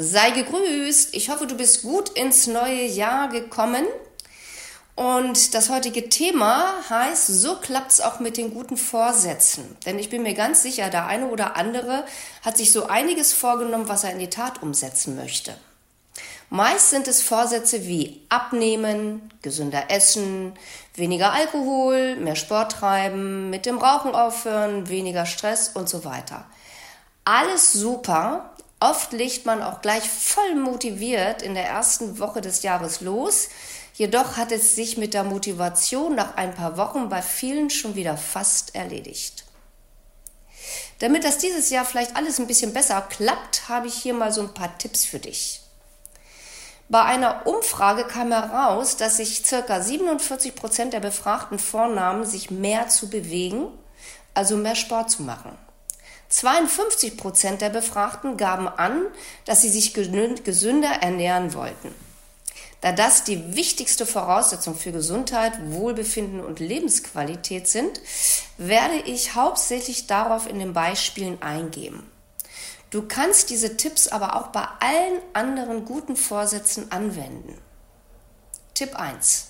Sei gegrüßt. Ich hoffe, du bist gut ins neue Jahr gekommen. Und das heutige Thema heißt, so klappt's auch mit den guten Vorsätzen. Denn ich bin mir ganz sicher, der eine oder andere hat sich so einiges vorgenommen, was er in die Tat umsetzen möchte. Meist sind es Vorsätze wie abnehmen, gesünder essen, weniger Alkohol, mehr Sport treiben, mit dem Rauchen aufhören, weniger Stress und so weiter. Alles super, Oft legt man auch gleich voll motiviert in der ersten Woche des Jahres los. Jedoch hat es sich mit der Motivation nach ein paar Wochen bei vielen schon wieder fast erledigt. Damit das dieses Jahr vielleicht alles ein bisschen besser klappt, habe ich hier mal so ein paar Tipps für dich. Bei einer Umfrage kam heraus, dass sich circa 47 Prozent der Befragten vornahmen, sich mehr zu bewegen, also mehr Sport zu machen. 52 Prozent der Befragten gaben an, dass sie sich gesünder ernähren wollten. Da das die wichtigste Voraussetzung für Gesundheit, Wohlbefinden und Lebensqualität sind, werde ich hauptsächlich darauf in den Beispielen eingehen. Du kannst diese Tipps aber auch bei allen anderen guten Vorsätzen anwenden. Tipp 1.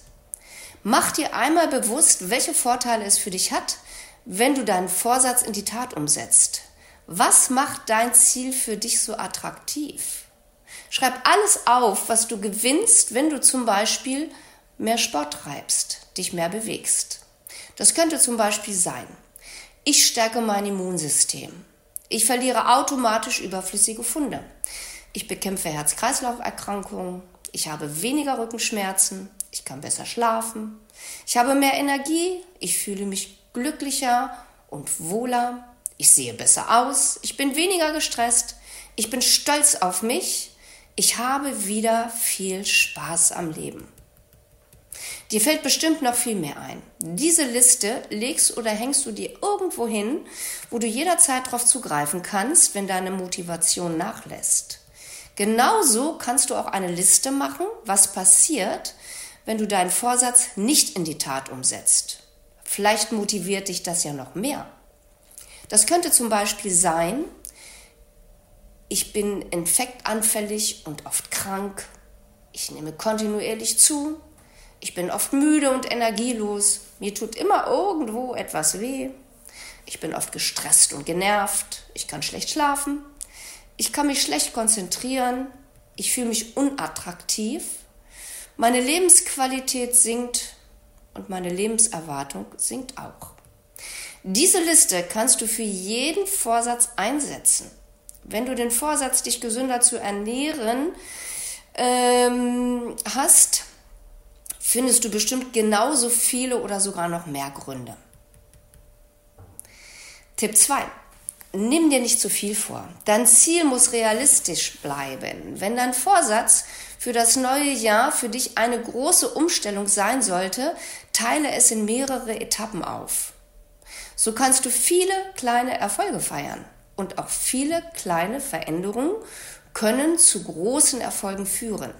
Mach dir einmal bewusst, welche Vorteile es für dich hat, wenn du deinen Vorsatz in die Tat umsetzt. Was macht dein Ziel für dich so attraktiv? Schreib alles auf, was du gewinnst, wenn du zum Beispiel mehr Sport treibst, dich mehr bewegst. Das könnte zum Beispiel sein, ich stärke mein Immunsystem. Ich verliere automatisch überflüssige Funde. Ich bekämpfe Herz-Kreislauf-Erkrankungen. Ich habe weniger Rückenschmerzen. Ich kann besser schlafen. Ich habe mehr Energie. Ich fühle mich glücklicher und wohler. Ich sehe besser aus, ich bin weniger gestresst, ich bin stolz auf mich, ich habe wieder viel Spaß am Leben. Dir fällt bestimmt noch viel mehr ein. Diese Liste legst oder hängst du dir irgendwo hin, wo du jederzeit darauf zugreifen kannst, wenn deine Motivation nachlässt. Genauso kannst du auch eine Liste machen, was passiert, wenn du deinen Vorsatz nicht in die Tat umsetzt. Vielleicht motiviert dich das ja noch mehr. Das könnte zum Beispiel sein, ich bin infektanfällig und oft krank, ich nehme kontinuierlich zu, ich bin oft müde und energielos, mir tut immer irgendwo etwas weh, ich bin oft gestresst und genervt, ich kann schlecht schlafen, ich kann mich schlecht konzentrieren, ich fühle mich unattraktiv, meine Lebensqualität sinkt und meine Lebenserwartung sinkt auch. Diese Liste kannst du für jeden Vorsatz einsetzen. Wenn du den Vorsatz, dich gesünder zu ernähren, ähm, hast, findest du bestimmt genauso viele oder sogar noch mehr Gründe. Tipp 2. Nimm dir nicht zu viel vor. Dein Ziel muss realistisch bleiben. Wenn dein Vorsatz für das neue Jahr für dich eine große Umstellung sein sollte, teile es in mehrere Etappen auf. So kannst du viele kleine Erfolge feiern und auch viele kleine Veränderungen können zu großen Erfolgen führen.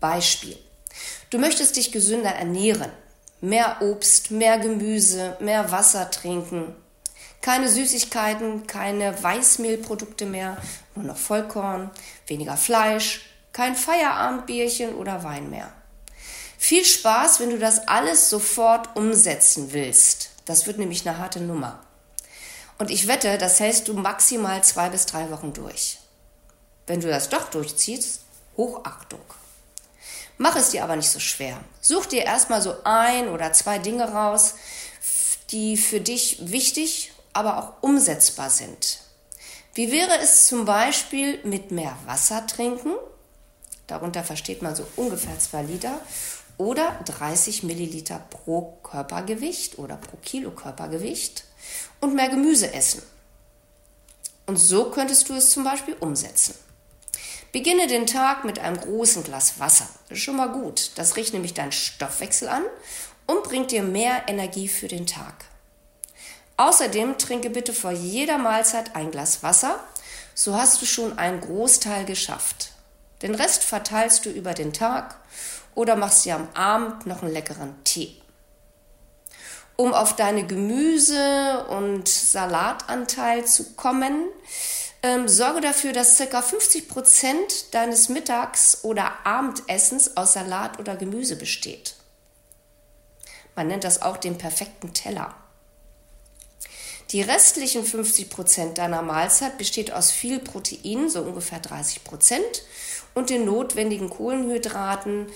Beispiel. Du möchtest dich gesünder ernähren. Mehr Obst, mehr Gemüse, mehr Wasser trinken. Keine Süßigkeiten, keine Weißmehlprodukte mehr, nur noch Vollkorn, weniger Fleisch, kein Feierabendbierchen oder Wein mehr. Viel Spaß, wenn du das alles sofort umsetzen willst. Das wird nämlich eine harte Nummer. Und ich wette, das hältst du maximal zwei bis drei Wochen durch. Wenn du das doch durchziehst, Hochachtung. Mach es dir aber nicht so schwer. Such dir erstmal so ein oder zwei Dinge raus, die für dich wichtig, aber auch umsetzbar sind. Wie wäre es zum Beispiel mit mehr Wasser trinken? Darunter versteht man so ungefähr zwei Liter oder 30 Milliliter pro Körpergewicht oder pro Kilo Körpergewicht und mehr Gemüse essen. Und so könntest du es zum Beispiel umsetzen. Beginne den Tag mit einem großen Glas Wasser. Das ist schon mal gut. Das riecht nämlich deinen Stoffwechsel an und bringt dir mehr Energie für den Tag. Außerdem trinke bitte vor jeder Mahlzeit ein Glas Wasser. So hast du schon einen Großteil geschafft. Den Rest verteilst du über den Tag oder machst dir am Abend noch einen leckeren Tee. Um auf deine Gemüse- und Salatanteil zu kommen, ähm, sorge dafür, dass ca. 50 Prozent deines Mittags- oder Abendessens aus Salat oder Gemüse besteht. Man nennt das auch den perfekten Teller. Die restlichen 50 Prozent deiner Mahlzeit besteht aus viel Protein, so ungefähr 30 Prozent, und den notwendigen Kohlenhydraten,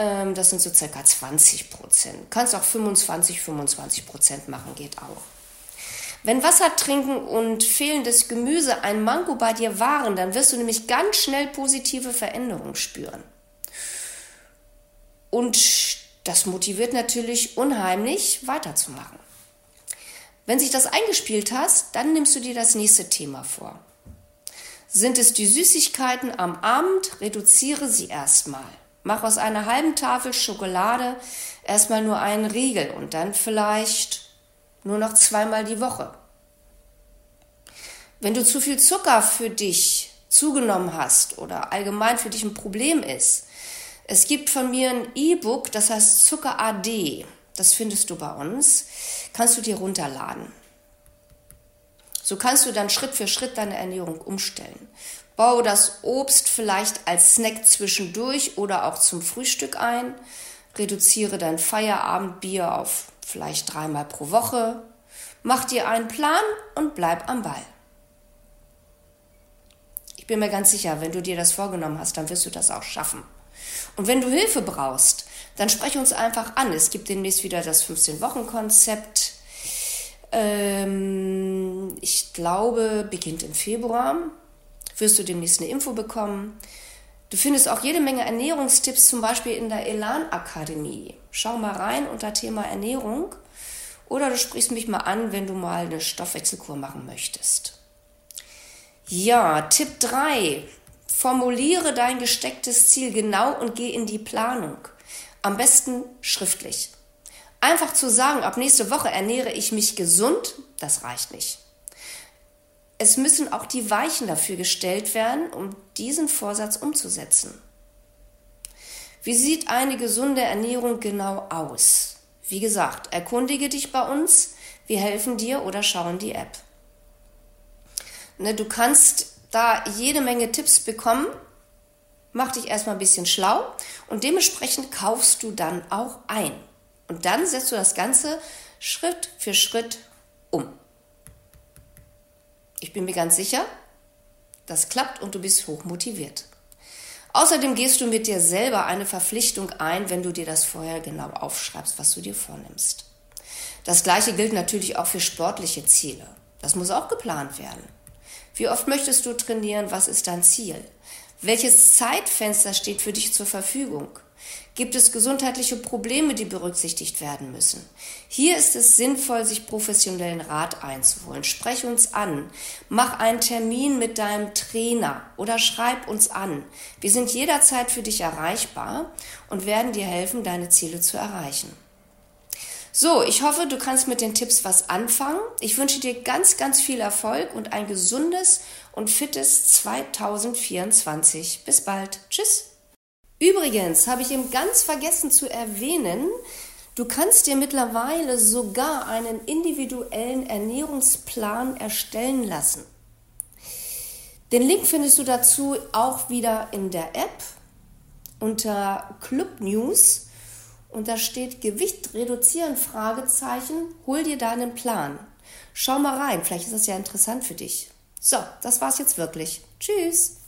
ähm, das sind so circa 20 Prozent. Kannst auch 25, 25 Prozent machen, geht auch. Wenn Wasser trinken und fehlendes Gemüse ein Manko bei dir waren, dann wirst du nämlich ganz schnell positive Veränderungen spüren. Und das motiviert natürlich unheimlich weiterzumachen. Wenn sich das eingespielt hast, dann nimmst du dir das nächste Thema vor. Sind es die Süßigkeiten am Abend, reduziere sie erstmal. Mach aus einer halben Tafel Schokolade erstmal nur einen Riegel und dann vielleicht nur noch zweimal die Woche. Wenn du zu viel Zucker für dich zugenommen hast oder allgemein für dich ein Problem ist, es gibt von mir ein E-Book, das heißt Zucker AD. Das findest du bei uns. Kannst du dir runterladen. So kannst du dann Schritt für Schritt deine Ernährung umstellen. Baue das Obst vielleicht als Snack zwischendurch oder auch zum Frühstück ein. Reduziere dein Feierabendbier auf vielleicht dreimal pro Woche. Mach dir einen Plan und bleib am Ball. Ich bin mir ganz sicher, wenn du dir das vorgenommen hast, dann wirst du das auch schaffen. Und wenn du Hilfe brauchst, dann spreche uns einfach an. Es gibt demnächst wieder das 15-Wochen-Konzept. Ähm, ich glaube, beginnt im Februar. Wirst du demnächst eine Info bekommen. Du findest auch jede Menge Ernährungstipps, zum Beispiel in der Elan Akademie. Schau mal rein unter Thema Ernährung. Oder du sprichst mich mal an, wenn du mal eine Stoffwechselkur machen möchtest. Ja, Tipp 3. Formuliere dein gestecktes Ziel genau und geh in die Planung. Am besten schriftlich. Einfach zu sagen, ab nächste Woche ernähre ich mich gesund, das reicht nicht. Es müssen auch die Weichen dafür gestellt werden, um diesen Vorsatz umzusetzen. Wie sieht eine gesunde Ernährung genau aus? Wie gesagt, erkundige dich bei uns, wir helfen dir oder schauen die App. Ne, du kannst da jede Menge Tipps bekommen. Mach dich erstmal ein bisschen schlau und dementsprechend kaufst du dann auch ein. Und dann setzt du das Ganze Schritt für Schritt. Ich bin mir ganz sicher, das klappt und du bist hoch motiviert. Außerdem gehst du mit dir selber eine Verpflichtung ein, wenn du dir das vorher genau aufschreibst, was du dir vornimmst. Das gleiche gilt natürlich auch für sportliche Ziele. Das muss auch geplant werden. Wie oft möchtest du trainieren? Was ist dein Ziel? Welches Zeitfenster steht für dich zur Verfügung? Gibt es gesundheitliche Probleme, die berücksichtigt werden müssen? Hier ist es sinnvoll, sich professionellen Rat einzuholen. Sprech uns an. Mach einen Termin mit deinem Trainer oder schreib uns an. Wir sind jederzeit für dich erreichbar und werden dir helfen, deine Ziele zu erreichen. So, ich hoffe, du kannst mit den Tipps was anfangen. Ich wünsche dir ganz, ganz viel Erfolg und ein gesundes und fittes 2024. Bis bald. Tschüss. Übrigens habe ich eben ganz vergessen zu erwähnen, du kannst dir mittlerweile sogar einen individuellen Ernährungsplan erstellen lassen. Den Link findest du dazu auch wieder in der App unter Club News und da steht Gewicht reduzieren, Fragezeichen, hol dir deinen Plan. Schau mal rein, vielleicht ist das ja interessant für dich. So, das war's jetzt wirklich. Tschüss.